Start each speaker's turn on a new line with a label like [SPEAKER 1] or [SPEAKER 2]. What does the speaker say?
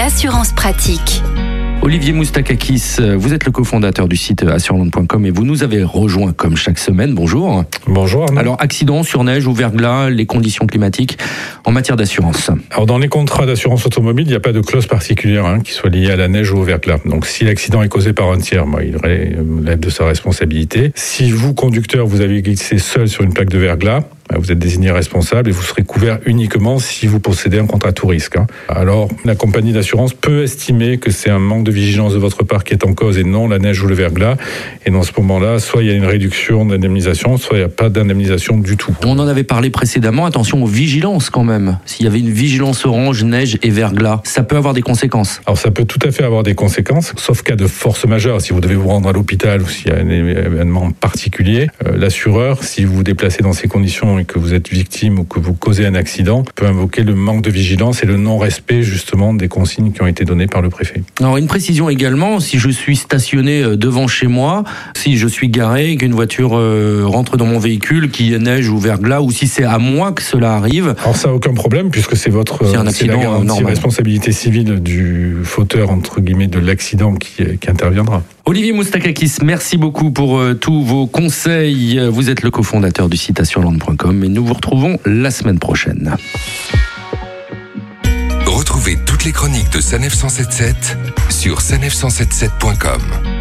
[SPEAKER 1] l'assurance pratique.
[SPEAKER 2] Olivier Moustakakis, vous êtes le cofondateur du site assureland.com et vous nous avez rejoint comme chaque semaine. Bonjour.
[SPEAKER 3] Bonjour. Arnaud.
[SPEAKER 2] Alors, accident sur neige ou verglas, les conditions climatiques en matière d'assurance.
[SPEAKER 3] Alors, dans les contrats d'assurance automobile, il n'y a pas de clause particulière hein, qui soit liée à la neige ou au verglas. Donc, si l'accident est causé par un tiers, il relève de sa responsabilité. Si vous, conducteur, vous avez glissé seul sur une plaque de verglas, vous êtes désigné responsable et vous serez couvert uniquement si vous possédez un contrat tout risque. Hein. Alors, la compagnie d'assurance peut estimer que c'est un manque de vigilance de votre part qui est en cause et non la neige ou le verglas. Et dans ce moment-là, soit il y a une réduction d'indemnisation, soit il n'y a pas d'indemnisation du tout.
[SPEAKER 2] On en avait parlé précédemment. Attention aux vigilances quand même. S'il y avait une vigilance orange, neige et verglas, ça peut avoir des conséquences.
[SPEAKER 3] Alors, ça peut tout à fait avoir des conséquences, sauf cas de force majeure. Si vous devez vous rendre à l'hôpital ou s'il y a un événement particulier, euh, l'assureur, si vous vous déplacez dans ces conditions que vous êtes victime ou que vous causez un accident, peut invoquer le manque de vigilance et le non-respect justement des consignes qui ont été données par le préfet.
[SPEAKER 2] Alors une précision également, si je suis stationné euh, devant chez moi, si je suis garé et qu'une voiture euh, rentre dans mon véhicule qui neige ou verglas, ou si c'est à moi que cela arrive.
[SPEAKER 3] Alors ça aucun problème puisque c'est votre
[SPEAKER 2] c'est un accident
[SPEAKER 3] la responsabilité civile du fauteur entre guillemets de l'accident qui, qui interviendra.
[SPEAKER 2] Olivier Moustakakis, merci beaucoup pour euh, tous vos conseils. Vous êtes le cofondateur du site assureland.com et nous vous retrouvons la semaine prochaine.
[SPEAKER 4] Retrouvez toutes les chroniques de Sanef 177 sur sanef177.com.